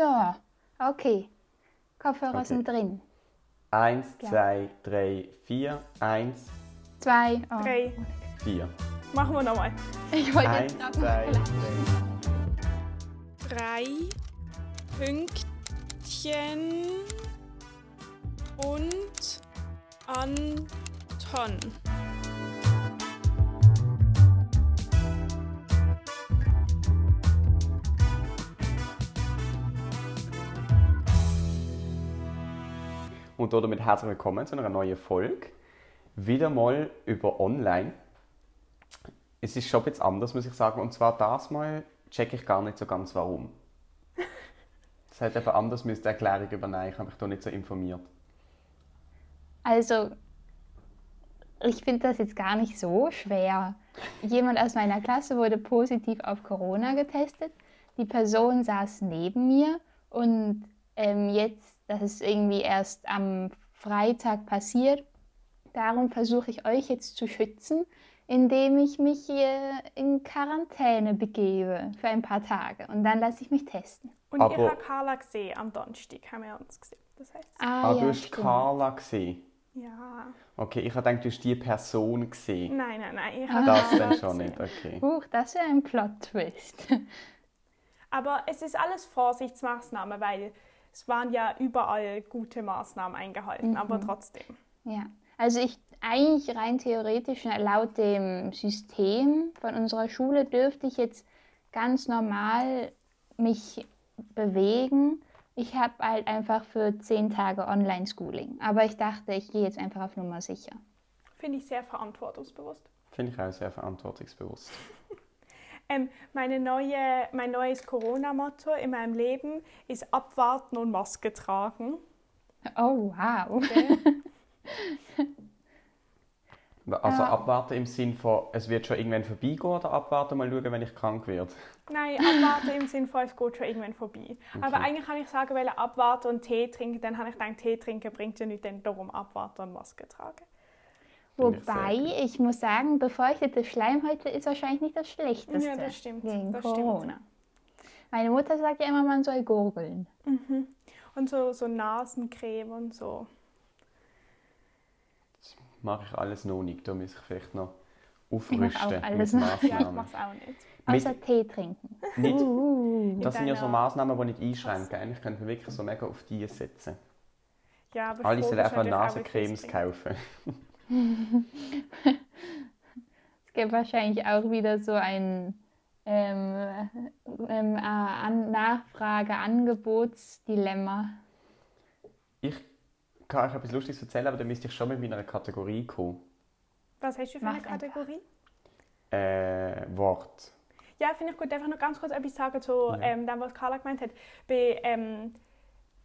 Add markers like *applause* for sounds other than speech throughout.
So, okay. Kopfhörer Okay. sind drin. Eins, Ja. zwei, drei, vier. Eins, Zwei. Oh. Drei. vier. Machen wir nochmal. Ich wollte Eins, jetzt noch zwei, mal drei. Drei Pünktchen und Anton. Und damit herzlich willkommen zu einer neuen Folge. Wieder mal über Online. Es ist schon etwas anders, muss ich sagen. Und zwar das Mal checke ich gar nicht so ganz warum. Das hat eben anders müsste Erklärung übernehmen. Ich habe mich da nicht so informiert. Also, ich finde das jetzt gar nicht so schwer. Jemand aus meiner Klasse wurde positiv auf Corona getestet. Die Person saß neben mir und ähm, jetzt, das ist irgendwie erst am Freitag passiert. Darum versuche ich euch jetzt zu schützen, indem ich mich hier in Quarantäne begebe für ein paar Tage und dann lasse ich mich testen. Und Aber- ich habe Carla gesehen am Donnerstag, haben wir uns gesehen. Das heißt, Ah, du hast stimmt. Carla gesehen. ja. Okay, ich habe gedacht, du hast die Person gesehen. Nein, nein, nein. Ich Ah. habe Das dann schon nicht, okay. Huch, das wäre ein Plot-Twist. *laughs* Aber es ist alles Vorsichtsmaßnahme, weil es waren ja überall gute Maßnahmen eingehalten, aber Mhm. trotzdem. Ja, also ich eigentlich rein theoretisch na, laut dem System von unserer Schule dürfte ich jetzt ganz normal mich bewegen. Ich habe halt einfach für zehn Tage Online-Schooling. Aber ich dachte, ich gehe jetzt einfach auf Nummer sicher. Finde ich sehr verantwortungsbewusst. Finde ich auch sehr verantwortungsbewusst. Ähm, meine neue, mein neues Corona-Motto in meinem Leben ist abwarten und Maske tragen. Oh, wow. Gell? *laughs* Also Ja. abwarten im Sinn von, es wird schon irgendwann vorbeigehen oder abwarten mal schauen, wenn ich krank werde? Nein, abwarten im Sinne von, es geht schon irgendwann vorbei. Aber Okay. eigentlich kann ich sagen, weil abwarten und Tee trinken, dann habe ich gedacht, Tee trinken bringt ja nicht, dann darum abwarten und Maske tragen. Ich Wobei, ich muss sagen, befeuchtete Schleimhäute ist wahrscheinlich nicht das Schlechteste Ja, das stimmt, gegen das stimmt. Corona. Meine Mutter sagt ja immer, man soll gurgeln. Und so, so Nasencreme und so. Mache ich alles noch nicht, da muss ich vielleicht noch Ich mache aufrüsten auch alles mit noch. Ja, ich mache es auch nicht. Außer Tee trinken. Nicht, Uh. das sind ja so deiner- Massnahmen, die nicht einschränken. Eigentlich könnte man wirklich so mega auf die setzen. Ja, aber Alle sollen einfach Nasencremes kaufen. *laughs* Es gibt wahrscheinlich auch wieder so ein ähm, ähm, äh, An Nachfrage-Angebotsdilemma. Ich kann euch etwas Lustiges erzählen, aber dann müsste ich schon mit meiner Kategorie kommen. Was hast du für Mach eine Kategorie? Äh, Wort. Ja, finde ich gut. Einfach noch ganz kurz etwas sagen zu Ja. ähm, dem, was Carla gemeint hat. Bei ähm,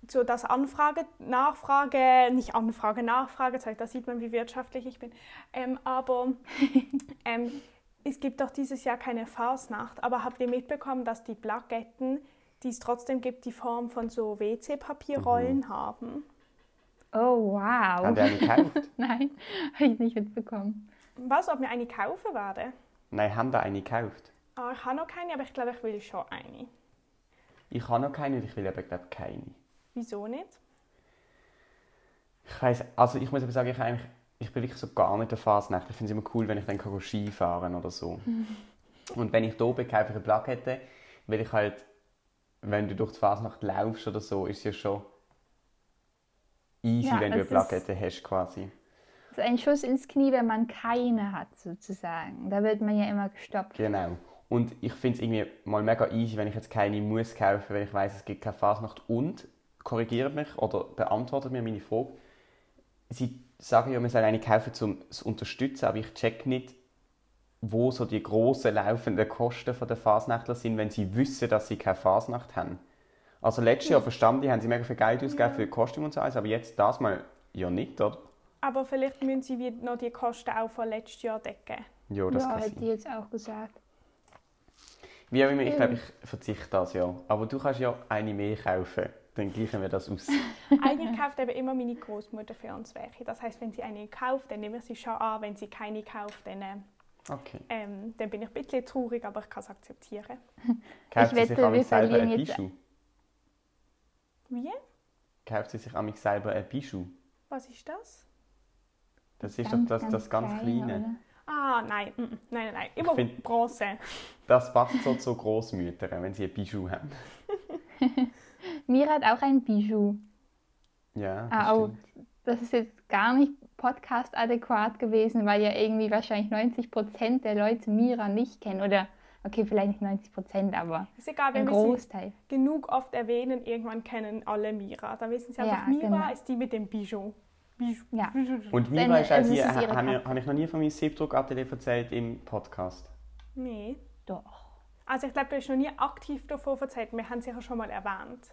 so das Anfrage, Nachfrage, nicht Anfrage, Nachfrage, zeigt, da sieht man, wie wirtschaftlich ich bin. Ähm, aber *laughs* ähm, es gibt doch dieses Jahr keine Fasnacht. Aber habt ihr mitbekommen, dass die Plaketten, die es trotzdem gibt, die Form von so WC-Papierrollen Mhm. haben? Oh, wow. Haben die eine gekauft? *laughs* Nein, habe ich nicht mitbekommen. Was, ob wir eine kaufen werden? Nein, haben da eine gekauft. Ah, ich habe noch keine, aber ich glaube, ich will schon eine. Ich habe noch keine und ich will eben glaube keine. Wieso nicht? Ich weiss, also ich muss aber sagen, ich, eigentlich, ich bin wirklich so gar nicht der Fasnacht. Ich finde es immer cool, wenn ich dann kann Ski fahren oder so. *laughs* Und wenn ich da bin, kaufe ich eine Plakette, weil ich halt, wenn du durch die Fasnacht laufst oder so, ist es ja schon easy, Ja, wenn du eine Plakette hast quasi. Das ist ein Schuss ins Knie, wenn man keine hat, sozusagen. Da wird man ja immer gestoppt. Genau. Und ich finde es irgendwie mal mega easy, wenn ich jetzt keine muss kaufen, weil ich weiß, es gibt keine Fasnacht. Und korrigiert mich oder beantwortet mir meine Frage. Sie sagen ja, man soll eine kaufen, um es zu unterstützen, aber ich check nicht, wo so die grossen laufenden Kosten von der Fasnachtler sind, wenn sie wissen, dass sie keine Fasnacht haben. Also letztes Jahr verstanden die, haben sie mega viel Geld ausgegeben für Kostüm und so alles, aber jetzt das mal ja nicht, oder? Aber vielleicht müssen sie wieder noch die Kosten auch von letztes Jahr decken. Ja, das ja, kann hätte ich jetzt auch gesagt. Wie auch immer, ich glaube, ich verzichte das ja. Aber du kannst ja eine mehr kaufen. Dann gleichen wir das aus. *laughs* Eigentlich kauft eben immer meine Großmutter für uns welche. Das heißt, wenn sie eine kauft, dann nehmen wir sie schon an. Wenn sie keine kauft, dann, äh, Okay. ähm, dann bin ich ein bisschen traurig, aber ich kann es akzeptieren. *laughs* Kauft Ich sie sich wette, auch wir selber ein Bischu? Wie? Kauft sie sich amig selber ein Bijou? Was ist das? Das ist Ganz, doch das, das ganz kleine, Kleine. Ah, Ah, nein, mm, mm, nein, nein, nein. Immer find- Bronze. Das passt so zu Großmüttern, wenn sie ein Bijou haben. *laughs* Mira hat auch ein Bijou. Ja, das Ah, oh. Das ist jetzt gar nicht podcast-adäquat gewesen, weil ja irgendwie wahrscheinlich 90% der Leute Mira nicht kennen. Oder, okay, vielleicht nicht 90%, aber Ist egal, ein wenn wir sie Großteil. genug oft erwähnen, irgendwann kennen alle Mira. Dann wissen sie einfach, Ja, Mira genau. ist die mit dem Bijou. Bijou. Ja. Und Seine- Mira ist auch also die, ihre habe ich noch nie von meinem Siebdruckatelier erzählt im Podcast. Nee. Doch. Also ich glaube, du hast noch nie aktiv davon erzählt. Wir haben es sicher schon mal erwähnt.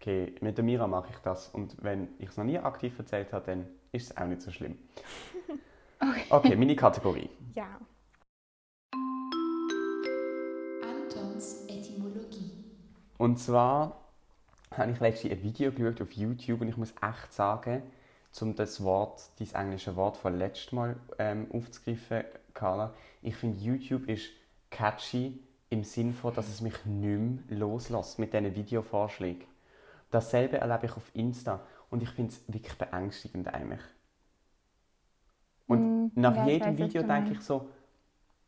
Okay, mit der Mira mache ich das. Und wenn ich es noch nie aktiv erzählt habe, dann ist es auch nicht so schlimm. *laughs* Okay, meine Kategorie. Ja. Antons Etymologie. Und zwar habe ich letztens ein Video geschaut auf YouTube und ich muss echt sagen, um das Wort, dieses englische Wort von letztes Mal ähm, aufzugreifen, Carla, ich finde YouTube ist catchy im Sinn von, dass es mich nicht mehr loslässt mit diesen Videovorschlägen. Dasselbe erlebe ich auf Insta und ich finde es wirklich beängstigend eigentlich. Und Mm, nach ja, jedem Video denke ich so,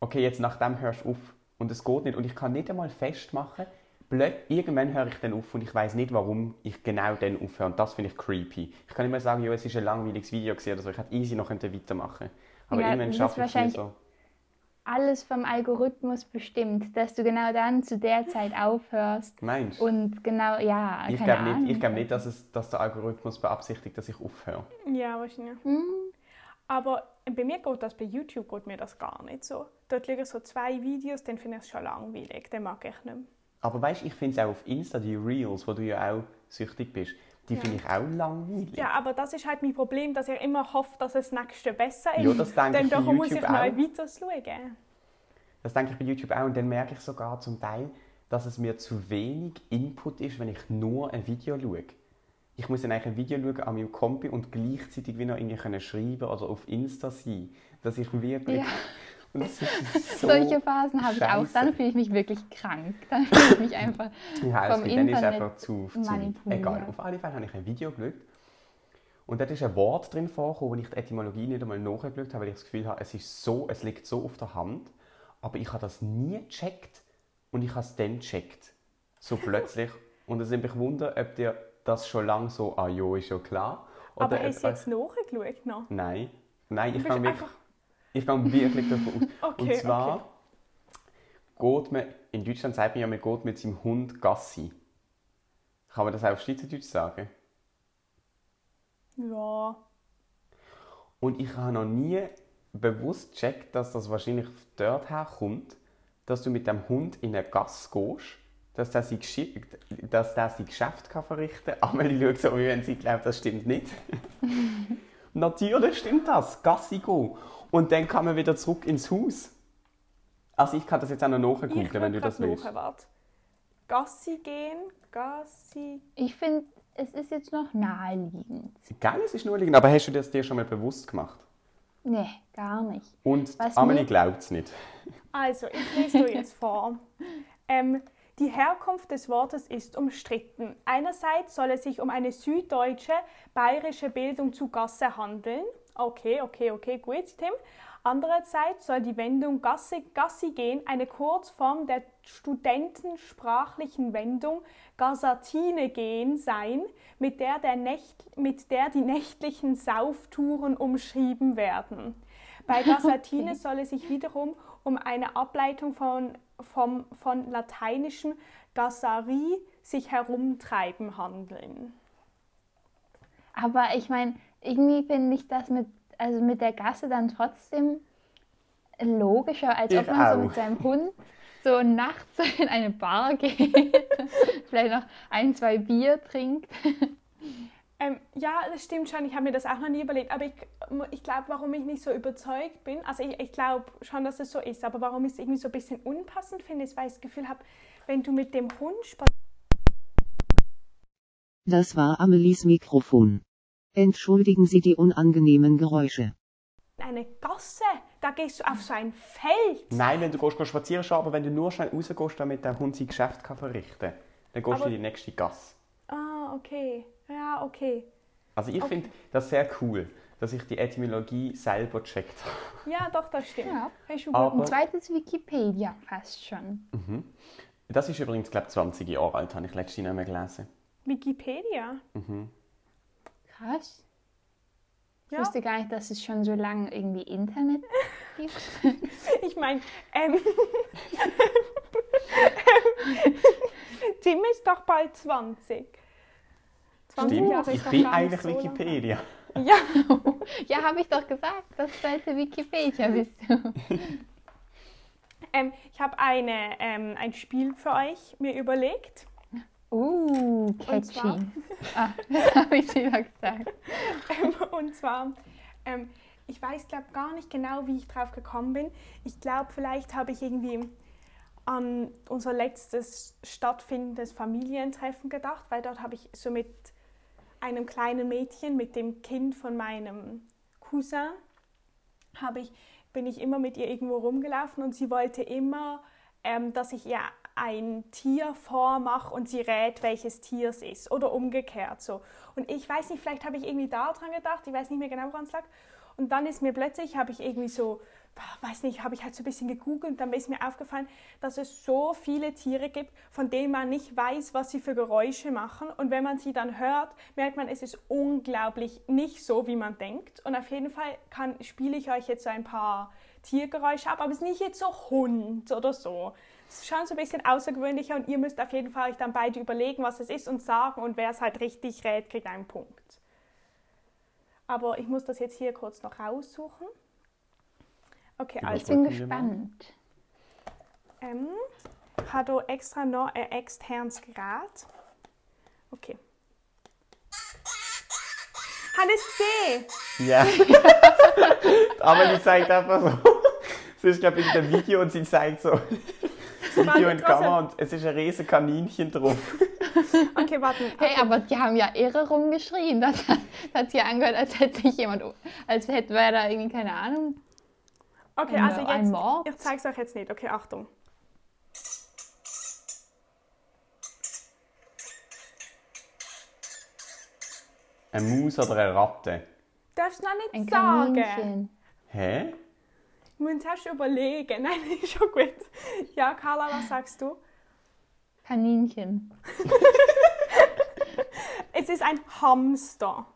okay, jetzt nach dem hörst du auf und es geht nicht. Und ich kann nicht einmal festmachen, blöd, irgendwann höre ich dann auf und ich weiß nicht, warum ich genau dann aufhöre. Und das finde ich creepy. Ich kann nicht mehr sagen, ja, es ist ein langweiliges Video oder so. Ich hätte easy noch weitermachen können. Aber Ja, irgendwann schaffe ich es so. Alles vom Algorithmus bestimmt, dass du genau dann zu der Zeit aufhörst. Meinst du? Und genau, ja, Ich glaube nicht, ich glaub nicht dass, es, dass der Algorithmus beabsichtigt, dass ich aufhöre. Ja, wahrscheinlich. Hm, Aber bei mir geht das, bei YouTube geht mir das gar nicht so. Dort liegen so zwei Videos, dann finde ich es schon langweilig. Den mag ich nicht mehr. Aber weißt du, ich finde es auch auf Insta, die Reels, wo du ja auch süchtig bist, die Ja. finde ich auch langweilig. Ja, aber das ist halt mein Problem, dass ich immer hoffe, dass das nächste besser ist. Ja, das denke Dann ich bei darum muss ich noch auch. weiter schauen. Das denke ich bei YouTube auch. Und dann merke ich sogar zum Teil, dass es mir zu wenig Input ist, wenn ich nur ein Video schaue. Ich muss dann eigentlich ein Video schauen an meinem Kompi und gleichzeitig wieder irgendwie können schreiben oder auf Insta sein. Dass ich wirklich... Ja. Ist *laughs* so Solche Phasen habe ich auch. Dann fühle ich mich wirklich krank. Dann *laughs* fühle ich mich einfach. Ja, vom gut, dann ist es Internet einfach zu, zu. Egal, auf alle Fälle habe ich ein Video geschaut. Und dort ist ein Wort drin vorgekommen, wo ich die Etymologie nicht einmal nachgeschaut habe, weil ich das Gefühl habe, es, ist so, es liegt so auf der Hand. Aber ich habe das nie gecheckt und ich habe es dann gecheckt. So *laughs* plötzlich. Und es nimmt mich Wunder, ob dir das schon lange so, ah jo, ist ja klar. Aber ob hast du jetzt nachgeschaut noch? Nein. Nein, ich bist wirklich, einfach- ich gehe wirklich davon aus. *laughs* Okay, Und zwar geht man, in Deutschland sagt man ja, man geht mit seinem Hund Gassi. Kann man das auch auf Schweizerdeutsch sagen? Ja. Und ich habe noch nie bewusst gecheckt, dass das wahrscheinlich dort herkommt, dass du mit dem Hund in eine Gasse gehst, dass der sein, Geschi- dass der sein Geschäft kann verrichten kann. *laughs* Amelie schaut so, wie wenn sie glaubt, das stimmt nicht. *laughs* Natürlich stimmt das. Gassi gehen. Und dann kann man wieder zurück ins Haus. Also ich kann das jetzt auch noch nachgoogeln, Ich wenn du das willst. warte. Gassi gehen, Gassi. Ich finde, es ist jetzt noch naheliegend. Geil, es ist nur liegen. Aber hast du das dir schon mal bewusst gemacht? Nee, gar nicht. Und Was Amelie mir- glaubt es nicht. Also, ich lese dir jetzt vor. Ähm, die Herkunft des Wortes ist umstritten. Einerseits soll es sich um eine süddeutsche, bayerische Bildung zu Gasse handeln. Okay, okay, okay, gut, Tim. Andererseits soll die Wendung Gasse, Gassi gehen eine Kurzform der studentensprachlichen Wendung Gassatine gehen sein, mit der, der Nächt, mit der die nächtlichen Sauftouren umschrieben werden. Bei *laughs* Gassatine Okay. soll es sich wiederum um eine Ableitung von, vom, von lateinischem Gassarie, sich herumtreiben, handeln. Aber ich meine, irgendwie finde ich das mit, also mit der Gasse dann trotzdem logischer, als ob man so mit seinem Hund so nachts *laughs* in eine Bar geht, *laughs* vielleicht noch ein, zwei Bier trinkt. Ähm, ja, das stimmt schon. Ich habe mir das auch noch nie überlegt. Aber ich, ich glaube, warum ich nicht so überzeugt bin, also ich, ich glaube schon, dass es so ist, aber warum ich es irgendwie so ein bisschen unpassend finde, ist, weil ich das Gefühl habe, wenn du mit dem Hund spazierst, Das war Amelies Mikrofon. Entschuldigen Sie die unangenehmen Geräusche. eine Gasse, da gehst du auf so ein Feld. Nein, wenn du gehst, gehst spazieren schon, aber wenn du nur schnell rausgehst, damit der Hund sein Geschäft kann verrichten kann, dann gehst Aber- du in die nächste Gasse. Ah, okay. Ja, okay. Also ich finde das sehr cool, dass ich die Etymologie selber checkt habe. Ja, doch, das stimmt. Ja. Hast du Aber- gut. Ein zweites Wikipedia fast schon. Das ist übrigens, glaube ich, 20 Jahre alt, habe ich letztens nicht mehr gelesen. Wikipedia. Krass. Ich Ja. wusste gar nicht, dass es schon so lange irgendwie Internet gibt. *laughs* Ich meine, ähm, *laughs* Tim ist doch bald 20. 20 Stimmt, Jahre ich ist doch bin eigentlich so lang. Wikipedia. Ja, *laughs* ja, habe ich doch gesagt. Das zweite Wikipedia bist du. ähm, ich habe eine, ähm, ein Spiel für euch mir überlegt. Uh, catchy. zwar- *laughs* Ah, *laughs* das habe ich wieder gesagt. Ähm, und zwar, ähm, ich weiß glaube gar nicht genau, wie ich drauf gekommen bin. Ich glaube, vielleicht habe ich irgendwie an unser letztes stattfindendes Familientreffen gedacht, weil dort habe ich so mit einem kleinen Mädchen, mit dem Kind von meinem Cousin, habe ich, bin ich immer mit ihr irgendwo rumgelaufen und sie wollte immer, ähm, dass ich ihr ein Tier vormache und sie rät, welches Tier es ist oder umgekehrt so. Und ich weiß nicht, vielleicht habe ich irgendwie daran gedacht, ich weiß nicht mehr genau, woran es lag. Und dann ist mir plötzlich, habe ich irgendwie so, weiß nicht, habe ich halt so ein bisschen gegoogelt und dann ist mir aufgefallen, dass es so viele Tiere gibt, von denen man nicht weiß, was sie für Geräusche machen. Und wenn man sie dann hört, merkt man, es ist unglaublich nicht so, wie man denkt. Und auf jeden Fall kann, spiele ich euch jetzt so ein paar Tiergeräusche ab, aber es ist nicht jetzt so Hund oder so. Schon so ein bisschen außergewöhnlicher und ihr müsst auf jeden Fall euch dann beide überlegen, was es ist und sagen und wer es halt richtig rät, kriegt einen Punkt. Aber ich muss das jetzt hier kurz noch raussuchen. Okay, Du Ich also bin gespannt. ähm, hat du extra noch ein externes Gerät? Okay. Hat es gesehen? Ja. *laughs* Aber die zeigt einfach so. *laughs* Es ist, glaube ich, ein Video und sie zeigt so Video in Kamera und es ist ein riesen Kaninchen drauf. *laughs* Okay, warten. Hey, aber die haben ja irre rumgeschrien. Das hat, das hat sich angehört, als hätte sich jemand, als hätte wäre da irgendwie, keine Ahnung. Okay, Ein- also ein jetzt, Mord? ich zeige es euch jetzt nicht. Okay, Achtung. Eine Maus oder eine Ratte? Darfst du noch Ein nicht sagen? Kaninchen. Hä? Du musst erst überlegen. *laughs* Nein, ist schon gut. Ja, Carla, was sagst du? Kaninchen. *laughs* Es ist ein Hamster.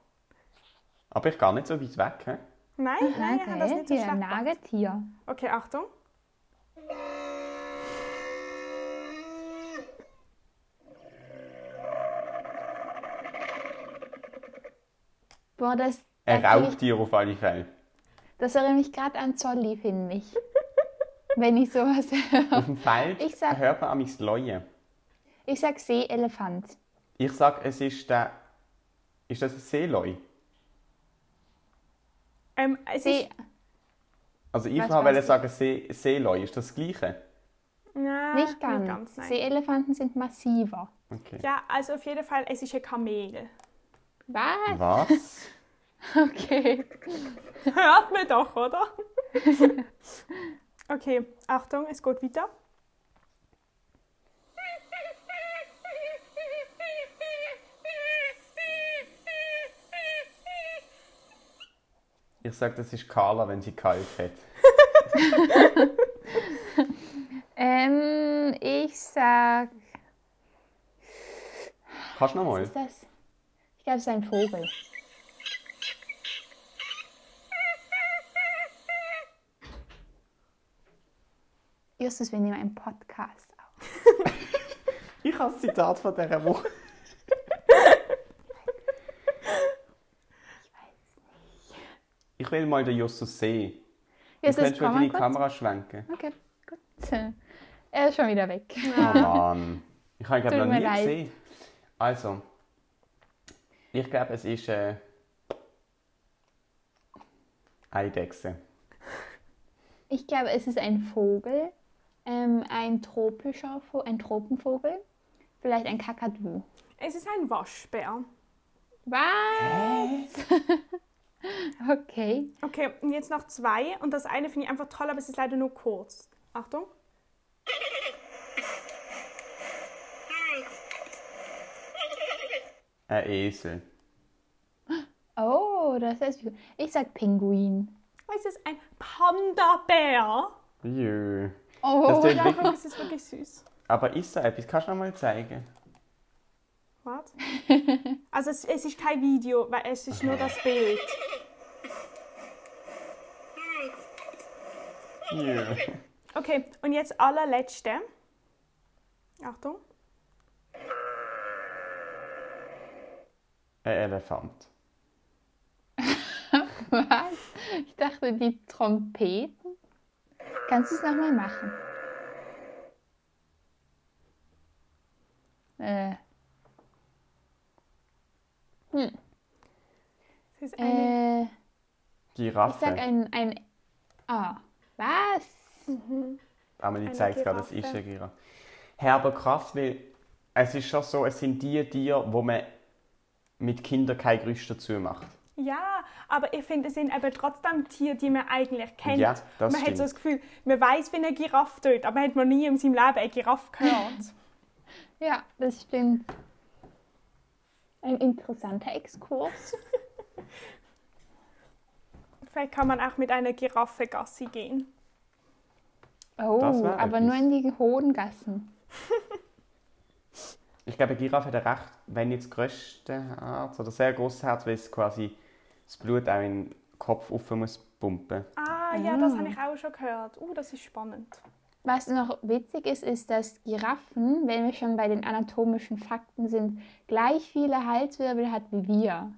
Aber ich gar nicht so weit weg. Hä? Nein, nein, er hat das Okay, nicht so schlecht ein gemacht. Nagetier. Okay, Achtung. Boah, das, Ein ich, Raubtier auf alle Fälle. das erinnert mich gerade an Zolli, finde ich. Wenn ich sowas höre. Auf dem Feld Ich sag- hört man amigs Leuen. Ich sag Seeelefant. Ich sag, es ist der. Ist das ein Seeleu? Ähm, es See, ist, Also ich wollte sagen See, Seeleu. Ist das das Gleiche? na, nicht ganz. nein. Seeelefanten sind massiver. Okay. Ja, also auf jeden Fall, es ist ein Kamel. Was? Was? *laughs* Okay. Hört mir doch, oder? *laughs* okay, Achtung, es geht weiter. Ich sag, das ist Carla, wenn sie kalt hat. *laughs* Ähm, ich sag. Kannst du noch Was ist das? Ich glaube, es ist ein Vogel. Justus, wir nehmen einen Podcast auf. *laughs* Ich habe das Zitat von dieser Woche. Ich will mal den Justus sehen. Du Justus, kannst mal komm mal deine. Kamera schwenken. Okay, gut. Er ist schon wieder weg. Oh Mann. Ich habe ihn glaube noch nie leid. gesehen. Also, ich glaube, es ist äh, Eidechse. Ich glaube, es ist ein Vogel. Ähm, ein tropischer Vogel, ein Tropenvogel. Vielleicht ein Kakadu. Es ist ein Waschbär. Was? *laughs* okay. Okay, und jetzt noch zwei. Und das eine finde ich einfach toll, aber es ist leider nur kurz. Achtung. Ein Esel. Oh, das ist. Ich sag Pinguin. Es ist ein Panda-Bär. Jö. Oh, Das Ja, wirklich. es ist wirklich süß. Aber ist da etwas? Kannst du noch mal zeigen? Was? *laughs* Also es, es ist kein Video, weil es ist nur das Bild. Jö. Okay, und jetzt allerletzte. Achtung. Ein Elefant. *laughs* was? Ich dachte, die Trompeten. Kannst du es nochmal machen? Äh, Es ist eine, äh, ich Giraffe. sag ein. ein ah, was? Amelie Eine zeigt gerade, das ist eine Giraffe. Hey, aber krass, weil es ist schon so, es sind die Tiere, wo man mit Kindern kein Gerüst dazu macht. Ja, aber ich finde, es sind eben trotzdem Tiere, die man eigentlich kennt. Ja, das man hat so stimmt. das Gefühl, man weiß, wie eine Giraffe tut, aber man hat noch nie in seinem Leben eine Giraffe gehört. *laughs* Ja, das stimmt. Ein interessanter Exkurs. *laughs* Vielleicht kann man auch mit einer Giraffe Gassi gehen. Oh, aber etwas. nur in die hohen Gassen. *laughs* Ich glaube, Giraffe hat ein recht, wenn nicht das grösste Herz oder sehr großes Herz, weil es quasi das Blut auch in den Kopf rauf muss pumpen. Ah, ja, das habe ich auch schon gehört. Uh, das ist spannend. Was noch witzig ist, ist, dass Giraffen, wenn wir schon bei den anatomischen Fakten sind, gleich viele Halswirbel hat wie wir.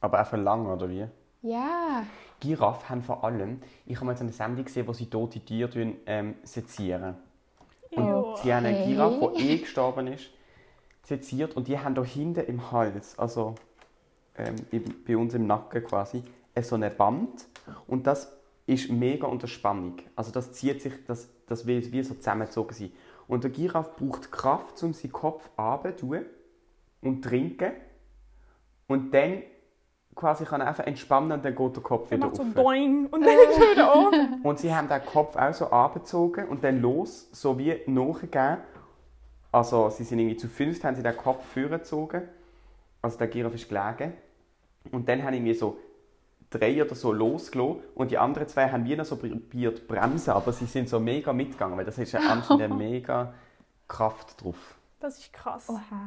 Aber auch für lang, oder wie? Ja, Giraffen haben vor allem, ich habe mal so eine Sendung gesehen, wo sie tote Tiere ähm, sezieren. Und Jo. sie haben eine. Giraffe, die eh gestorben ist, seziert und die haben da hinten im Hals, also ähm, bei uns im Nacken quasi, äh, so ein Band und das ist mega unter Spannung. Also das zieht sich, das, das will wie so zusammengezogen sein. Und der Giraffe braucht Kraft, um seinen Kopf runterzutun und trinken und dann quasi kann er einfach entspannen und dann geht der Kopf Der wieder macht so auf. Boing und dann ist er wieder *laughs* oben. Und sie haben den Kopf auch so abgezogen und dann los, so wie nachgegeben. Also sie sind irgendwie zu fünft, haben sie den Kopf vorgezogen. Also der Giraffe ist gelegen. Und dann haben irgendwie so drei oder so losgelassen und die anderen zwei haben wieder so probiert bremsen, aber sie sind so mega mitgegangen, weil das ist ja *laughs* anscheinend eine mega Kraft drauf. Das ist krass. oha.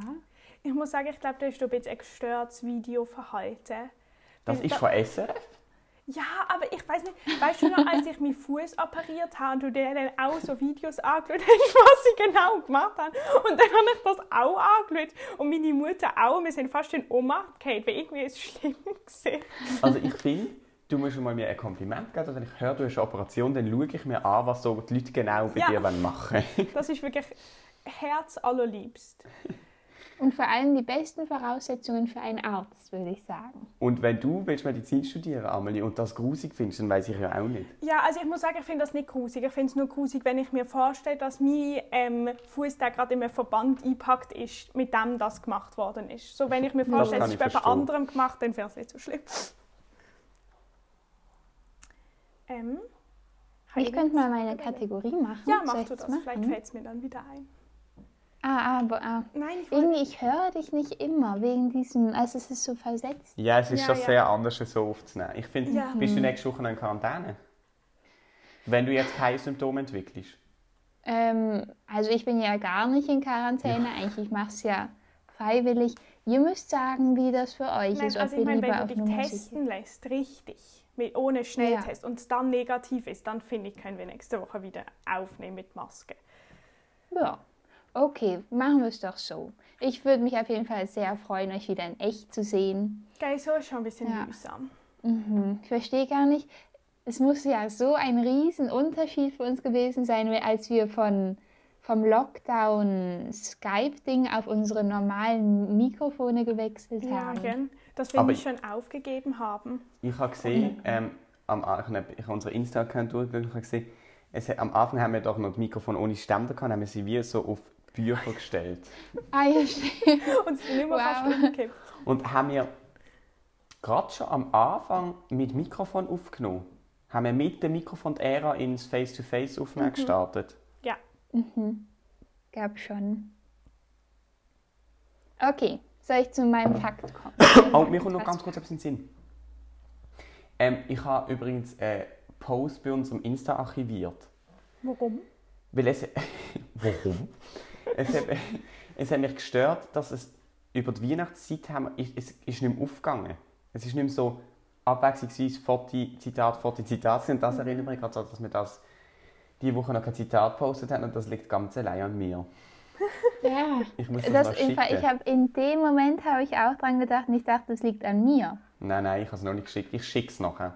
Ich muss sagen, ich glaube, da ist ein bisschen ein gestörtes Videoverhalten. Das ist von SRF? Ja, aber ich weiß nicht, weißt du noch, als ich meinen Fuß operiert habe und du dir dann auch so Videos angeschaut hast, *laughs* was ich genau gemacht habe. Und dann habe ich das auch angeschaut und meine Mutter auch. Wir sind fast in Ohnmacht gefallen, weil irgendwie ist es schlimm *laughs* gesehen. Also ich finde, du musst mir mir ein Kompliment geben, also wenn ich höre, du hast eine Operation, dann schaue ich mir an, was so die Leute genau bei Ja. dir machen wollen. Das ist wirklich herzallerliebst. *laughs* Und vor allem die besten Voraussetzungen für einen Arzt, würde ich sagen. Und wenn du willst Medizin studieren, Amelie, und das grusig findest, dann weiß ich ja auch nicht. Ja, also ich muss sagen, ich finde das nicht grusig. Ich finde es nur grusig, wenn ich mir vorstelle, dass mein ähm, Fuß, der gerade in einem Verband eingepackt ist, mit dem das gemacht worden ist. So, wenn ich mir vorstelle, es ist ich bei jemand anderem gemacht, dann wäre es nicht so schlimm. Ähm, Ich könnte mal meine Kategorie machen. Ja, mach du das. machen? Vielleicht fällt es mir dann wieder ein. Ah, aber ah. Nein, ich irgendwie, ich höre dich nicht immer wegen diesem, also es ist so versetzt. Ja, es ist Ja, schon ja. sehr anders, es so aufzunehmen. Ich finde, Ja. bist du nächste Woche in Quarantäne? Wenn du jetzt keine Symptome entwickelst. Ähm, also ich bin ja gar nicht in Quarantäne, eigentlich, ich mache es ja freiwillig. Ihr müsst sagen, wie das für euch Nein, ist, also ich ihr meine, wenn du dich testen lässt, richtig, mit, ohne Schnelltest, und es dann negativ ist, dann finde ich, können wir nächste Woche wieder aufnehmen mit Maske. Ja, okay, machen wir es doch so. Ich würde mich auf jeden Fall sehr freuen, euch wieder in echt zu sehen. Geil, so ist schon ein bisschen Ja. mühsam. Mhm. Ich verstehe gar nicht, es muss ja so ein riesen Unterschied für uns gewesen sein, als wir von, vom Lockdown Skype-Ding auf unsere normalen Mikrofone gewechselt Ja, haben. gell? Dass wir Aber nicht schon aufgegeben haben. Ich habe gesehen, ähm, am, ich habe unsere Insta-Account durchgeschaut und habe gesehen, es, hat- am Anfang haben wir doch noch das Mikrofon ohne Ständer gehabt, haben wir sie wie so auf Bücher gestellt. *laughs* Ah, ja, stimmt. Und es sind immer Wow. fast umgekippt. Und haben wir gerade schon am Anfang mit Mikrofon aufgenommen. Haben wir mit dem Mikrofon die Ära ins Face-to-Face-Aufnehmen gestartet. Ja. Gab schon. Okay, Soll ich zu meinem Fakt kommen? *coughs* Oh, mir kommt noch ganz kurz etwas in den Sinn. Ähm, ich habe übrigens einen Post bei unserem Insta archiviert. Warum? Weil es. *laughs* Warum? Es, hat, es hat mich gestört, dass es über die Weihnachtszeit haben, es ist nicht mehr aufgegangen. Es ist nicht mehr so abwechslungsweise Foto, Zitat, Foto, Zitat. Und das erinnert mich gerade daran, dass wir das die Woche noch kein Zitat gepostet haben und das liegt ganz allein an mir. *laughs* Ja. Ich muss das, Das, noch in, schicken. ich habe in dem Moment habe ich auch dran gedacht und ich dachte, das liegt an mir. Nein, nein, ich habe es noch nicht geschickt. Ich schicke es nachher.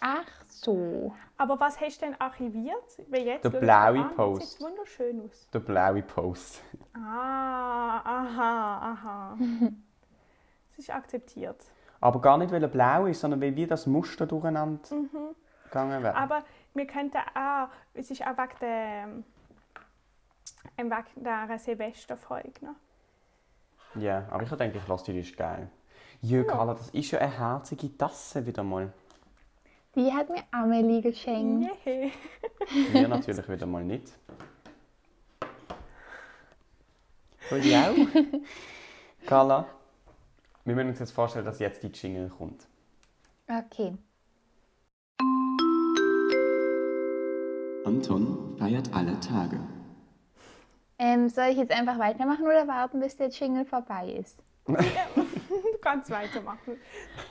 Ach so. Aber was hast du denn archiviert? Weil jetzt Der blaue an, Post. Sieht wunderschön aus. Der blaue Post. Ah, aha, aha. *laughs* Es ist akzeptiert. Aber gar nicht, weil er blau ist, sondern weil wir das Muster durcheinander gegangen wäre. Aber wir könnten auch, es ist auch wegen der, ähm, wegen der Silvesterfolge. Ne? Ja, aber ich habe gedacht, ich lasse die, die ist geil. Ja, Carla, das ist ja eine herzige Tasse wieder mal. Die hat mir Amelie geschenkt. Nee. Wir natürlich wieder mal nicht. Und ich auch. *laughs* Carla, wir müssen uns jetzt vorstellen, dass jetzt die Jingle kommt. Okay. Anton feiert alle Tage. Ähm, soll ich jetzt einfach weitermachen oder warten, bis der Jingle vorbei ist? *laughs* kannst weitermachen.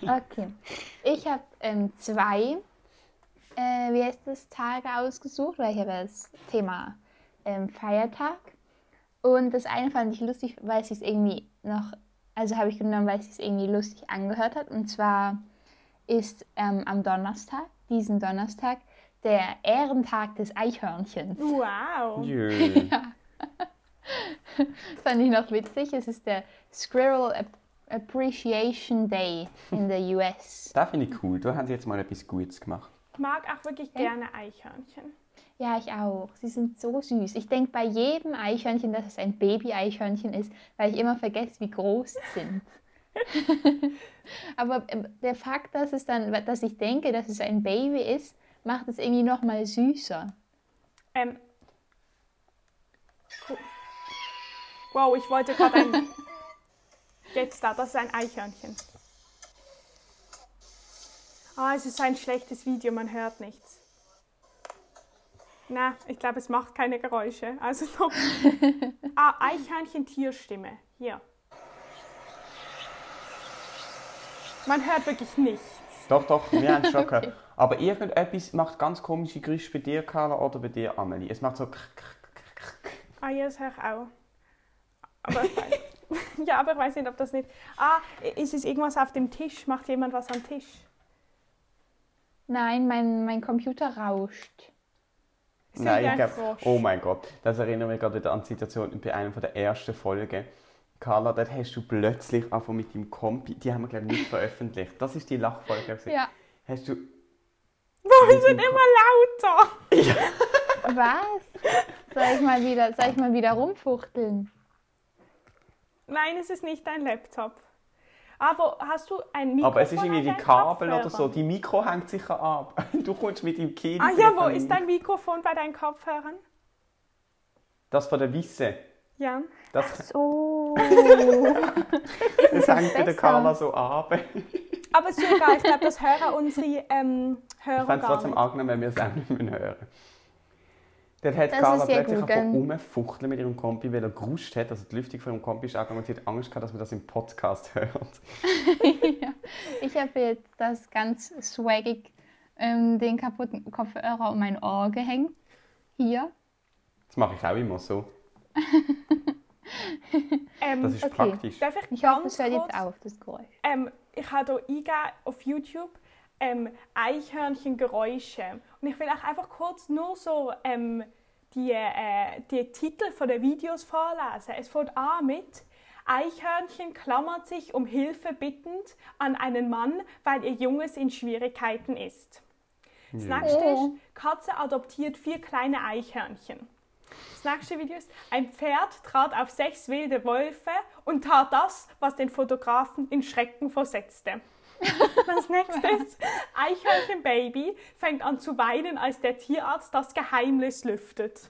Okay. Ich habe ähm, zwei, äh, wie heißt das, Tage ausgesucht, weil ich habe das Thema ähm, Feiertag. Und das eine fand ich lustig, weil es sich irgendwie noch, also habe ich genommen, weil es sich irgendwie lustig angehört hat. Und zwar ist ähm, am Donnerstag, diesen Donnerstag, der Ehrentag des Eichhörnchens. Wow. Jö. *laughs* *laughs* fand ich noch witzig. Es ist der Squirrel Appreciation Day in the US. Das finde ich cool. Da haben sie jetzt mal etwas Gutes gemacht. Ich mag auch wirklich gerne Eichhörnchen. Ja, ich auch. Sie sind so süß. Ich denke bei jedem Eichhörnchen, dass es ein Baby-Eichhörnchen ist, weil ich immer vergesse, wie groß sie sind. *laughs* Aber ähm, der Fakt, dass, es dann, dass ich denke, dass es ein Baby ist, macht es irgendwie noch mal süßer. Ähm. Wow, ich wollte gerade ein. *laughs* Jetzt da, das ist ein Eichhörnchen. Ah, es ist ein schlechtes Video, man hört nichts. Na, ich glaube, es macht keine Geräusche. Also noch. *laughs* ah, Eichhörnchen Tierstimme. Hier. Man hört wirklich nichts. Doch, doch, wir haben es schon *laughs* gehört. Aber irgendetwas macht ganz komische Geräusche bei dir, Carla, oder bei dir, Amelie. Es macht so... krr, krr, krr. Ah, ja, das höre ich auch. Aber *laughs* ja, aber ich weiß nicht, ob das nicht. Ah, ist es irgendwas auf dem Tisch? Macht jemand was am Tisch? Nein, mein, mein Computer rauscht. Sind Nein, ich glaube... Oh mein Gott, das erinnert mich gerade wieder an die Situation bei einer der ersten Folgen. Carla, dort hast du plötzlich einfach mit deinem Kompi... Die haben wir, glaube ich, nicht veröffentlicht. Das ist die Lachfolge. Ja. Hast du... Wir sind immer lauter. Was? Soll ich mal wieder, soll ich mal wieder rumfuchteln? Nein, es ist nicht dein Laptop. Aber hast du ein Mikrofon Aber es ist irgendwie die Kabel oder so. Kopfhörern? Die Mikro hängt sicher ab. *laughs* Du kommst mit dem Kind... Ah ja, wo ist dein Mikrofon bei deinen Kopfhörern? Das von der Wisse. Ja. Das, *laughs* So. *laughs* das hängt bei der? Carla so ab. Aber ist schon egal, ich glaube, das hören unsere ähm, Hörer Ich fände es trotzdem angenehm, wenn wir es auch nicht mehr hören. Dann hat Das Carla ja plötzlich gell? rumfuchteln mit ihrem Kompi, weil er geruscht hat. Also die Lüftung von ihrem Kompi ist angegangen und sie hat Angst gehabt, dass man das im Podcast hört. *laughs* Ich habe jetzt das ganz swaggig ähm, den kaputten Kopfhörer um mein Ohr gehängt. Hier. Das mache ich auch immer so. *laughs* Ähm, Das ist Okay. praktisch. darf ich Ich hoffe, ganz es hört jetzt auf, das Geräusch. Ähm, ich habe hier eingegeben auf YouTube ähm, Eichhörnchengeräusche. Und ich will auch einfach kurz nur so ähm, die, äh, die Titel von den Videos vorlesen. Es fängt an mit Eichhörnchen klammert sich um Hilfe bittend an einen Mann, weil ihr Junges in Schwierigkeiten ist. Das nächste ist, Katze adoptiert vier kleine Eichhörnchen. Das nächste Video ist, ein Pferd trat auf sechs wilde Wölfe und tat das, was den Fotografen in Schrecken versetzte. Das nächste ist, Eichhörnchenbaby fängt an zu weinen, als der Tierarzt das Geheimnis lüftet.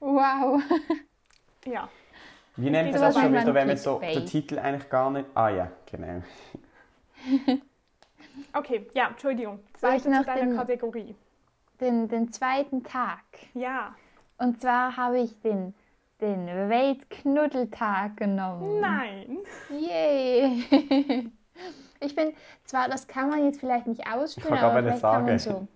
Wow. Ja. Wie nennt man so das schon wieder, wenn man so den Titel eigentlich gar nicht... Ah ja, genau. *laughs* Okay, ja, Entschuldigung. Weiter zu deiner den- Kategorie. Den, den zweiten Tag. Ja. Und zwar habe ich den, den Weltknuddeltag genommen. Nein. Yay! *laughs* Ich finde, zwar, das kann man jetzt vielleicht nicht ausführen, aber vielleicht kann man so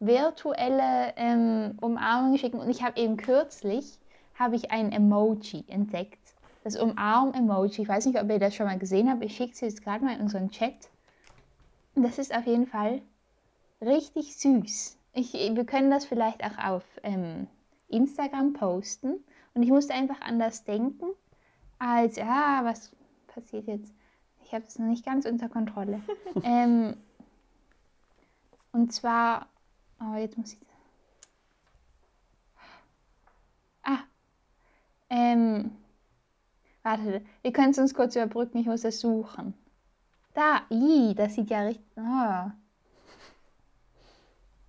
virtuelle ähm, Umarmungen schicken. Und ich habe eben kürzlich habe ich ein Emoji entdeckt. Das Umarm-Emoji. Ich weiß nicht, ob ihr das schon mal gesehen habt. Ich schicke es jetzt gerade mal in unseren Chat. Das ist auf jeden Fall richtig süß. Ich, wir können das vielleicht auch auf ähm, Instagram posten. Und ich musste einfach an das denken, als, ja, was passiert jetzt? Ich habe es noch nicht ganz unter Kontrolle. *laughs* ähm, und zwar, oh, jetzt muss ich. Ah, ähm, warte, wir können es uns kurz überbrücken, ich muss es suchen. Da, i, das sieht ja richtig. Oh.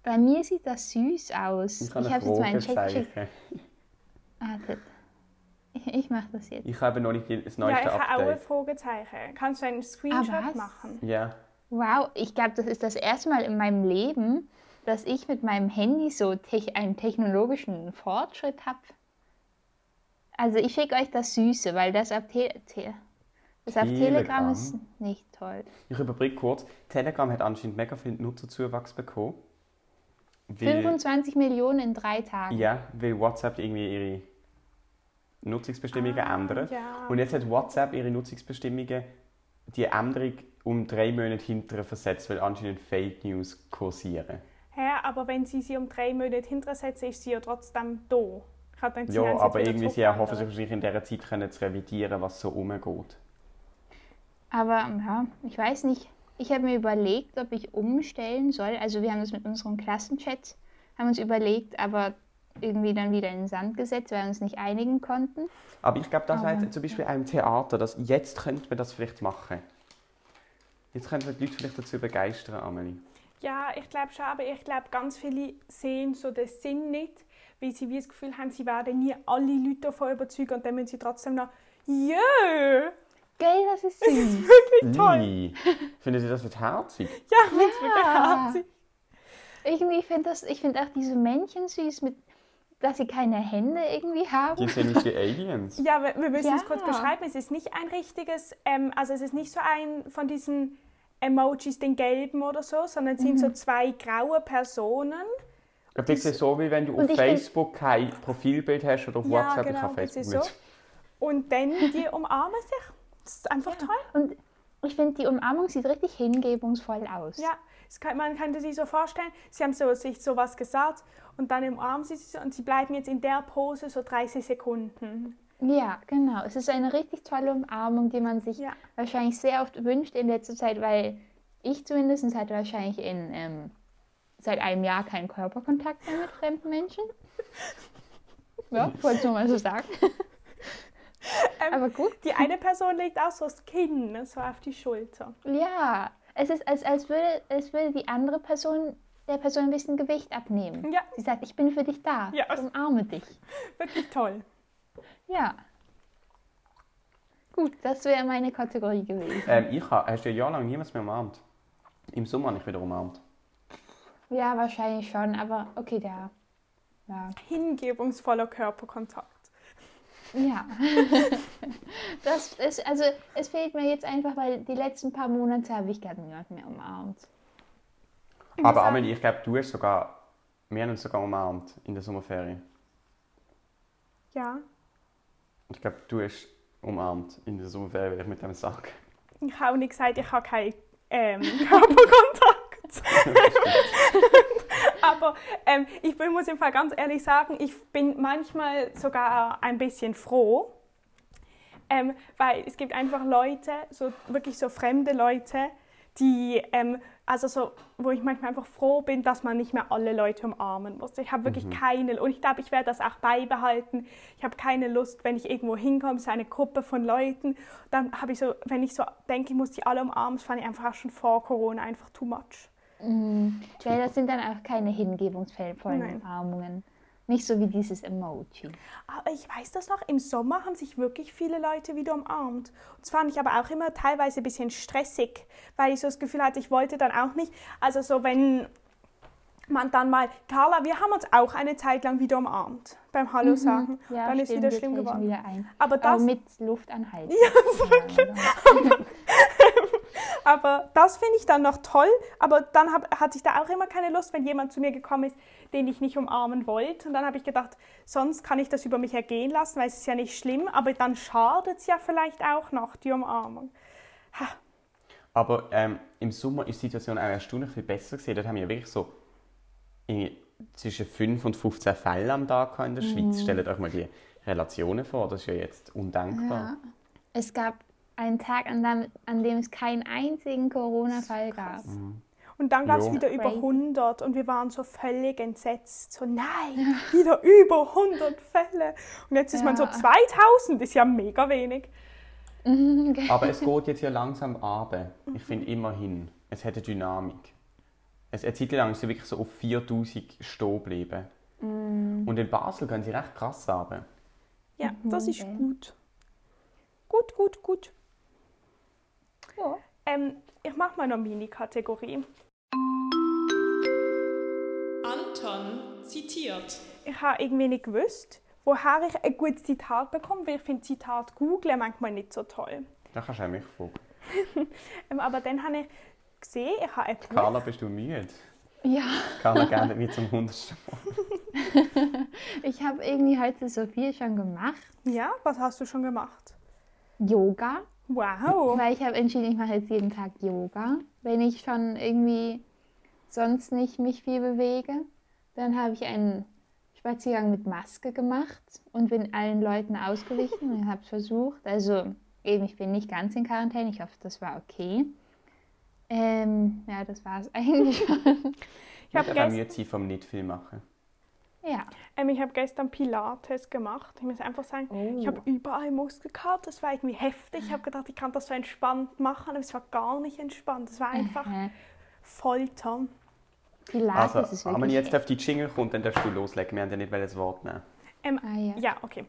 Bei mir sieht das süß aus. Ich Ich, habe jetzt mal geschickt. Fragezeichen. Wartet. Ich, mache das jetzt. Ich habe noch nicht das Ja, ich neueste habe auch ein Update. Fragezeichen. Kannst du einen Screenshot Ah, was? machen? Ja. Wow, ich glaube, das ist das erste Mal in meinem Leben, dass ich mit meinem Handy so te einen technologischen Fortschritt habe. Also ich schicke euch das Süße, weil das auf, Te Te das auf Telegram Telegram? ist nicht toll. Ich überbrücke kurz. Telegram hat anscheinend mega viel Nutzerzuwachs bekommen. Weil, 25 Millionen in drei Tagen. ja, weil WhatsApp irgendwie ihre Nutzungsbestimmungen Ah, ändert. ja. Und jetzt hat WhatsApp ihre Nutzungsbestimmungen die Änderung um drei Monate hinterher versetzt, weil anscheinend Fake News kursieren. Hä, aber wenn sie sie um drei Monate hintersetzen, ist sie ja trotzdem da. Sie Ja, aber irgendwie sie erhoffen sich wahrscheinlich in dieser Zeit können zu revidieren, was so umgeht. Aber ja, ich weiß nicht. Ich habe mir überlegt, ob ich umstellen soll. Also wir haben das mit unserem Klassenchat, haben uns überlegt, aber irgendwie dann wieder in den Sand gesetzt, weil wir uns nicht einigen konnten. Aber ich glaube, das wäre jetzt zum Beispiel auch im Theater, dass jetzt könnte man das vielleicht machen. Jetzt könnten wir die Leute vielleicht dazu begeistern, Amelie. Ja, ich glaube schon, aber ich glaube, ganz viele sehen so den Sinn nicht, weil sie wie das Gefühl haben, sie werden nie alle Leute davon überzeugen und dann müssen sie trotzdem noch «Yeah!» Gell, das ist süß. Wirklich toll. Ii. Finden Sie das nicht herzig? Ja, ich finde es wirklich Ja. herzig. irgendwie finde das, ich finde auch diese Männchen süß, mit, dass sie keine Hände irgendwie haben. Die sind nicht die Aliens. Ja, wir, wir müssen es Ja. kurz beschreiben. Es ist nicht ein richtiges, ähm, also es ist nicht so ein von diesen Emojis, den gelben oder so, sondern es sind Mhm. so zwei graue Personen. Das ist so, wie wenn du auf Facebook kein Profilbild hast oder auf Ja, WhatsApp. genau, ist Facebook so. Und dann die *laughs* umarmen sich. Das ist einfach toll. Und ich finde, die Umarmung sieht richtig hingebungsvoll aus. Ja, es kann, man könnte sich so vorstellen, sie haben so, sich sowas gesagt und dann umarmen sie sich und sie bleiben jetzt in der Pose so 30 Sekunden. Ja, genau. Es ist eine richtig tolle Umarmung, die man sich Ja. wahrscheinlich sehr oft wünscht in letzter Zeit, weil ich zumindest hatte wahrscheinlich in, ähm, seit einem Jahr keinen Körperkontakt mehr mit fremden Menschen. *laughs* Ja, ich wollte es nur mal so sagen. *laughs* Ähm, Aber gut. Die eine Person legt auch so das Kinn so auf die Schulter. Ja, es ist, als, als, würde, als würde die andere Person der Person ein bisschen Gewicht abnehmen. Ja. Sie sagt, ich bin für dich da. Ja. Ich umarme dich. Wirklich toll. Ja. Gut, das wäre meine Kategorie gewesen. Ähm, ich habe, hast du ja jahrelang niemals mehr umarmt. Im Sommer ich wieder umarmt. Ja, wahrscheinlich schon, aber okay, der. Ja. Hingebungsvoller Körperkontakt. Ja. *laughs* das ist, also es fehlt mir jetzt einfach, weil die letzten paar Monate habe ich gar niemanden mehr umarmt. Aber Amelie, ich glaube, du hast sogar, wir haben uns sogar umarmt in der Sommerferien. Ja. Und ich glaube, du hast umarmt in der Sommerferien, will ich mit dem sagen. Ich habe auch nicht gesagt, ich habe keinen ähm, *laughs* Körperkontakt. *laughs* Aber ähm, ich bin, muss im Fall ganz ehrlich sagen, ich bin manchmal sogar ein bisschen froh, ähm, weil es gibt einfach Leute, so wirklich so fremde Leute, die, ähm, also so, wo ich manchmal einfach froh bin, dass man nicht mehr alle Leute umarmen muss. Ich habe wirklich keine, und ich glaube, ich werde das auch beibehalten. Ich habe keine Lust, wenn ich irgendwo hinkomme, so eine Gruppe von Leuten, dann habe ich so, wenn ich so denke, ich muss die alle umarmen, das fand ich einfach schon vor Corona einfach too much. Ja, das sind dann auch keine hingebungsvollen. Umarmungen. Nicht so wie dieses Emoji. Aber ich weiß das noch, im Sommer haben sich wirklich viele Leute wieder umarmt. Und das fand ich aber auch immer teilweise ein bisschen stressig, weil ich so das Gefühl hatte, ich wollte dann auch nicht. Also so, wenn man dann mal, Carla, wir haben uns auch eine Zeit lang wieder umarmt beim Hallo sagen. Mhm. Ja, dann ist stimmt, wieder jetzt schlimm geworden. Wieder. Aber das, Aber mit Luft anhalten. *laughs* Ja, *laughs* aber das finde ich dann noch toll. Aber dann hab, hatte ich da auch immer keine Lust, wenn jemand zu mir gekommen ist, den ich nicht umarmen wollte. Und dann habe ich gedacht, sonst kann ich das über mich ergehen lassen, weil es ist ja nicht schlimm. Aber dann schadet es ja vielleicht auch noch, die Umarmung. Ha. Aber ähm, im Sommer ist die Situation auch erstaunlich viel besser gewesen. Dort haben wir wirklich so irgendwie zwischen 5 und 15 Fälle am Tag gehabt in der Schweiz. Stellt euch mal die Relationen vor, das ist ja jetzt undenkbar. Ja. Es gab einen Tag, an dem, an dem es keinen einzigen Corona-Fall gab. Und dann gab es wieder über Crazy. 100 und wir waren so völlig entsetzt. So, nein, wieder über 100 Fälle. Und jetzt ist man so Ja. 2000, ist ja mega wenig. Aber es *laughs* geht jetzt ja langsam runter. Ich finde immerhin, es hat eine Dynamik. Es, eine Zeit lang ist sie wirklich so auf 4000 stehen geblieben. Und in Basel gehen sie recht krass runter. Ja, das ist okay. gut. Gut, gut, gut. Ja. Ähm, ich mache mal noch Mini-Kategorie. Anton zitiert. Ich habe irgendwie nicht gewusst, woher ich ein gutes Zitat bekomme, weil ich finde Zitat googlen manchmal nicht so toll. Da kannst du auch mich fragen. *laughs* Ähm, aber dann habe ich gesehen, ich habe ein Buch. Carla, bist du müde? Ja, Carla *laughs* gerne wie zum hundertsten Mal. *laughs* ich habe irgendwie heute so viel schon gemacht. Ja, was hast du schon gemacht? Yoga, Wow. weil ich habe entschieden, ich mache jetzt jeden Tag Yoga. Wenn ich schon irgendwie sonst nicht mich viel bewege, dann habe ich einen Spaziergang mit Maske gemacht und bin allen Leuten ausgewichen und habe es versucht. Also eben, ich bin nicht ganz in Quarantäne. Ich hoffe, das war okay. Ähm, ja, das war es *laughs* eigentlich schon. Ich habe Ich habe gest müde sein vom nicht viel machen. Ja. ähm, ich hab gestern Pilates gemacht. Ich muss einfach sagen, Oh. ich habe überall Muskelkater. Das war irgendwie heftig. Ich habe gedacht, ich kann das so entspannt machen, aber es war gar nicht entspannt. Es war einfach Folter. Pilates Also, ist wenn wirklich jetzt auf die Jingle kommt, dann darfst du loslegen. Wir haben ja nicht das Wort nehmen. Ähm, Ah, ja. ja, okay.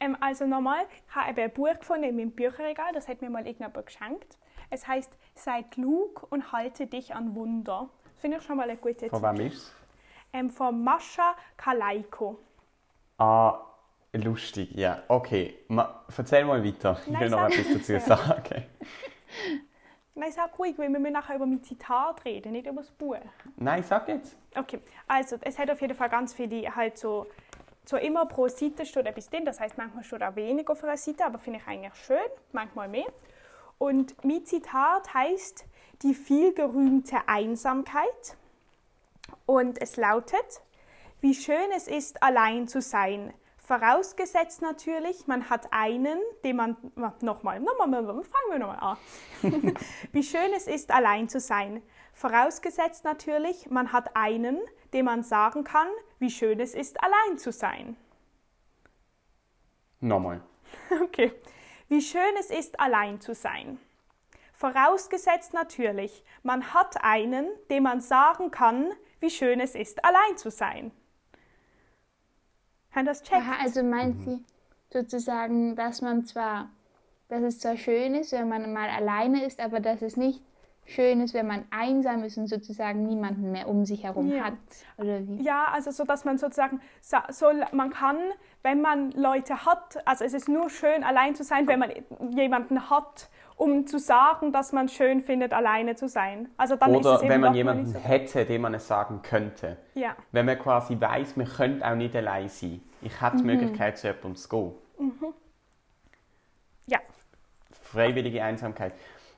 Ähm, also nochmal, ich habe ein Buch gefunden in meinem Bücherregal, das hat mir mal irgendjemand geschenkt. Es heißt Sei klug und halte dich an Wunder. Das finde ich schon mal eine gute Von wem ist es? Ähm, von Mascha Kalaiko. Ah, lustig, ja. Okay, Ma erzähl mal weiter. Ich Nein, will noch etwas dazu sagen. *laughs* Nein, sag ruhig, weil wir müssen nachher über mein Zitat reden, nicht über das Buch. Nein, sag jetzt. Okay, also es hat auf jeden Fall ganz viele halt so, so immer pro Seite steht etwas drin, das heißt manchmal steht auch wenig auf einer Seite, aber finde ich eigentlich schön, manchmal mehr. Und mein Zitat heißt die vielgerühmte Einsamkeit und es lautet, wie schön es ist, allein zu sein. Vorausgesetzt natürlich, man hat einen, den man. Nochmal, nochmal, fangen wir nochmal an. *laughs* Wie schön es ist, allein zu sein. Vorausgesetzt natürlich, man hat einen, dem man sagen kann, wie schön es ist, allein zu sein. Nochmal. *laughs* Okay. Wie schön es ist, allein zu sein. Vorausgesetzt natürlich, man hat einen, dem man sagen kann, wie schön es ist, allein zu sein. Haben das checkt? Aha, also meint sie sozusagen, dass man zwar, dass es zwar schön ist, wenn man mal alleine ist, aber dass es nicht schön ist, wenn man einsam ist und sozusagen niemanden mehr um sich herum Ja. hat. Oder wie? Ja, also so, dass man sozusagen, sa- so, man kann, wenn man Leute hat, also es ist nur schön, allein zu sein, wenn man jemanden hat, um zu sagen, dass man schön findet, alleine zu sein. Also dann ist Oder es eben wenn man jemanden so. hätte, dem man es sagen könnte. Ja, Wenn man quasi weiß, man könnte auch nicht allein sein. Ich hätte die Möglichkeit, zu jemandem zu gehen. ja. Freiwillige Einsamkeit.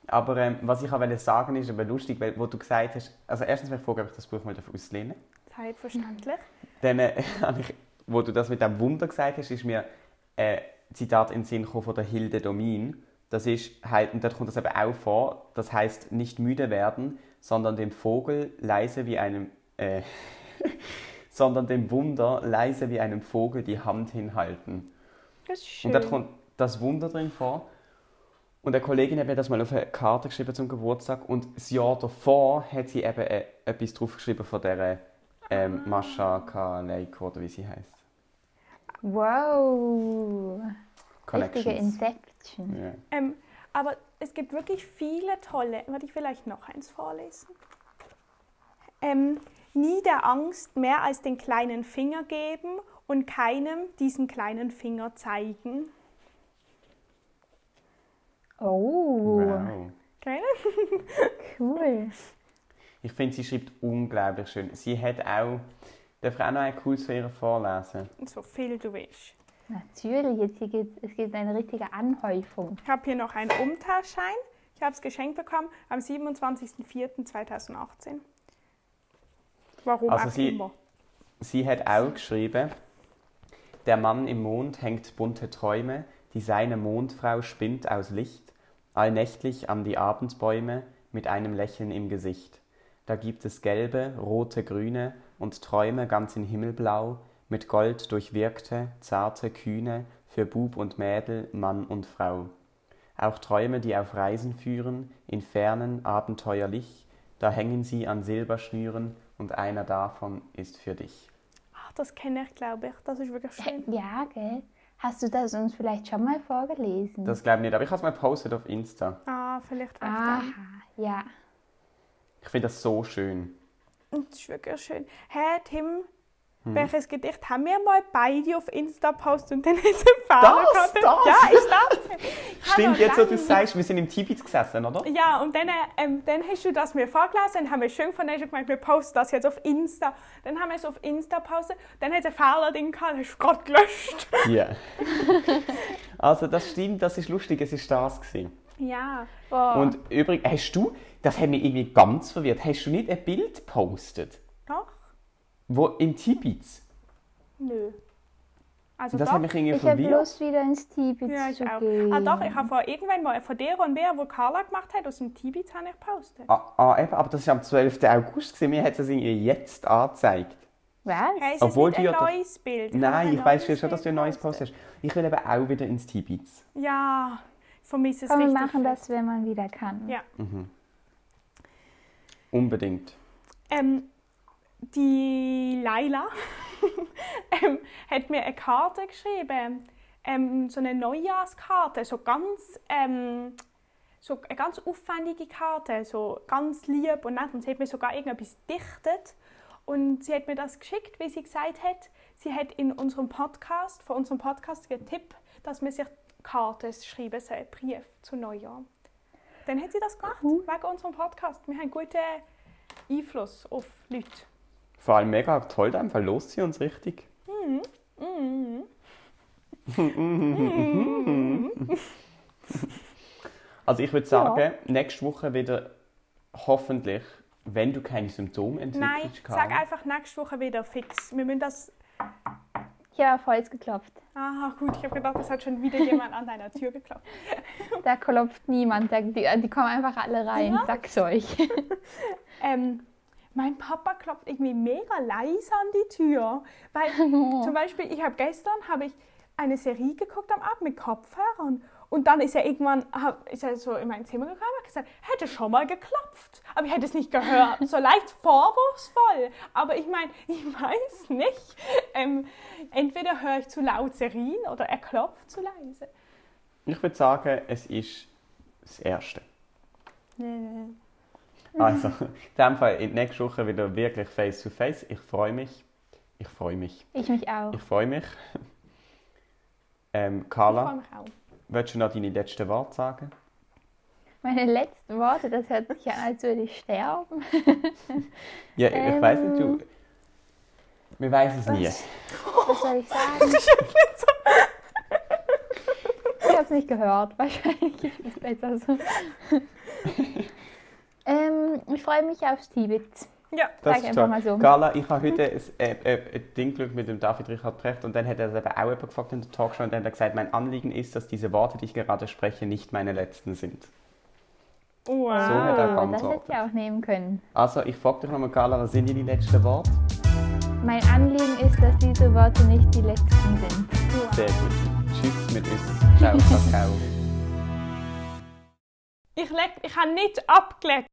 Aber ähm, was ich auch sagen ist aber lustig, weil wo du gesagt hast, also erstens ich fragen, ob ich das Buch mal auslehnen darf. Selbstverständlich. Dann, äh, *laughs* wo du das mit dem Wunder gesagt hast, ist mir ein Zitat in den Sinn gekommen von der Hilde Domin. Das ist, halt, und dort kommt das eben auch vor, das heißt nicht müde werden, sondern dem Vogel leise wie einem, äh, *laughs* sondern dem Wunder leise wie einem Vogel die Hand hinhalten. Das ist schön. Und dort kommt das Wunder drin vor. Und eine Kollegin hat mir das mal auf eine Karte geschrieben zum Geburtstag und das Jahr davor hat sie eben äh, etwas draufgeschrieben von dieser ähm, Mascha Kaleiko oder wie sie heißt. Wow. Richtige Connections. Inception. Ja. Ähm, aber es gibt wirklich viele tolle. Warte, ich vielleicht noch eins vorlesen. Ähm, nie der Angst mehr als den kleinen Finger geben und keinem diesen kleinen Finger zeigen. Oh, Wow. Gell? *laughs* cool. Ich finde, sie schreibt unglaublich schön. Sie hat auch. Darf ich auch noch ein cooles von ihr vorlesen? So viel du willst. Natürlich, jetzt hier gibt, es gibt eine richtige Anhäufung. Ich habe hier noch einen Umtauschschein. Ich habe es geschenkt bekommen am 27.04.2018. Warum Also auch sie- immer. Sie hat auch geschrieben, der Mann im Mond hängt bunte Träume, die seine Mondfrau spinnt aus Licht, allnächtlich an die Abendbäume mit einem Lächeln im Gesicht. Da gibt es gelbe, rote, grüne und Träume ganz in Himmelblau, mit Gold durchwirkte, zarte, kühne, für Bub und Mädel, Mann und Frau. Auch Träume, die auf Reisen führen, in fernen, abenteuerlich, da hängen sie an Silberschnüren und einer davon ist für dich. Ach, das kenne ich, glaube ich. Das ist wirklich schön. Ja, gell? Hast du das uns vielleicht schon mal vorgelesen? Das glaube ich nicht, aber ich habe es mal gepostet auf Insta. Ah, vielleicht recht. Aha, dann. ja. Ich finde das so schön. Das ist wirklich schön. Hä, Tim, Hm. welches Gedicht haben wir mal beide auf Insta postet und dann ist ein Fahrer Das, gehabt? das. Ja, ist das? *laughs* Stimmt, jetzt wo du sagst, wir sind im Tibet gesessen, oder? Ja, und dann, ähm, dann hast du das mir vorgelesen, dann haben wir schön von dir gemeint, wir posten das jetzt auf Insta. Dann haben wir es auf Insta postet, dann hat es ein Fehler-Ding gehabt, das hast du gerade gelöscht. *laughs* Ja. also das stimmt, das ist lustig, es ist das gewesen. Ja. Oh, Und übrigens, hast du, das hat mich irgendwie ganz verwirrt, hast du nicht ein Bild gepostet? Wo im Tibet? Nö. Also Das doch. hat mich irgendwie ich habe verwirrt. Lust, wieder ins Tibet ja, ich zu auch. gehen. Ah doch, ich habe vor irgendwann mal von der und wer, wo Carla gemacht hat, aus dem Tibet habe ich gepostet. Ah, ah, eben, aber das ist am 12. August, gewesen. mir hat es irgendwie jetzt angezeigt. Was? Hey, es Obwohl ist du nicht ja ein doch- neues Bild. Ich Nein, ich weiß schon, dass du ein neues gepostet. postest. Ich will eben auch wieder ins Tibet. Ja, ich vermisse es Komm, wir machen fest. das, wenn man wieder kann. Ja. Unbedingt. Ähm, die Laila *laughs* ähm, hat mir eine Karte geschrieben, ähm, so eine Neujahrskarte, so ganz, ähm, so eine ganz aufwendige Karte, so ganz lieb und nett. Und sie hat mir sogar irgendetwas dichtet. Und sie hat mir das geschickt, wie sie gesagt hat. Sie hat in unserem Podcast, von unserem Podcast getippt, dass man sich Karten schreiben soll, Brief zu Neujahr. Dann hat sie das gemacht, wegen unserem Podcast. Wir haben einen guten Einfluss auf Leute. Vor allem mega toll, dann verlost sie uns richtig. *laughs* Also ich würde sagen, nächste Woche wieder hoffentlich, wenn du keine Symptome entwickelst, Nein, sag einfach nächste Woche wieder fix. Wir müssen das. Auf Holz geklopft. Ah, gut, ich habe gedacht, es hat schon wieder jemand an deiner Tür geklopft. *laughs* Da klopft niemand. Die, die kommen einfach alle rein. Sag's euch. *laughs* Ähm, mein Papa klopft irgendwie mega leise an die Tür. Weil *laughs* zum Beispiel, ich habe gestern habe ich eine Serie geguckt am Abend mit Kopfhörern. Und dann ist er irgendwann hab, ist er so in mein Zimmer gekommen und hat gesagt, hätte schon mal geklopft. Aber ich hätte es nicht gehört. So leicht vorwurfsvoll. Aber ich meine, *laughs* ich weiß nicht. Ähm, entweder höre ich zu laut Serien oder er klopft zu leise. Ich würde sagen, es ist das Erste. Nee. Also, in dem Fall in nächste Woche wieder wirklich face to face. Ich freue mich. Ich freue mich. Ich mich auch. Ich freue mich. Ähm, Ich Carla, freue mich auch. willst du noch deine letzten Worte sagen? Meine letzten Worte, das hört sich an, als würde ich sterben. *laughs* Ja, ich Ähm, weiß nicht, du. Wir wissen es nie. Was soll ich sagen? *laughs* Ich habe es nicht gehört. Wahrscheinlich ist es besser so. Ähm, ich freue mich aufs Tibet. Ja, Das Sag ist einfach mal so. Carla, ich habe *laughs* heute ein, äh, äh, ein Ding mit dem David Richard Precht und dann hat er eben auch jemand gefragt in der Talkshow und dann hat er gesagt, mein Anliegen ist, dass diese Worte, die ich gerade spreche, nicht meine letzten sind. wow. So hat er Oh, das geantwortet. hätte ich auch nehmen können. Also, ich frage dich nochmal, Carla, was sind die letzten Worte? Mein Anliegen ist, dass diese Worte nicht die letzten sind. Sehr gut. Tschüss mit uns. *laughs* Ciao, Kakao. Ich, leg, ich habe nicht abgelegt.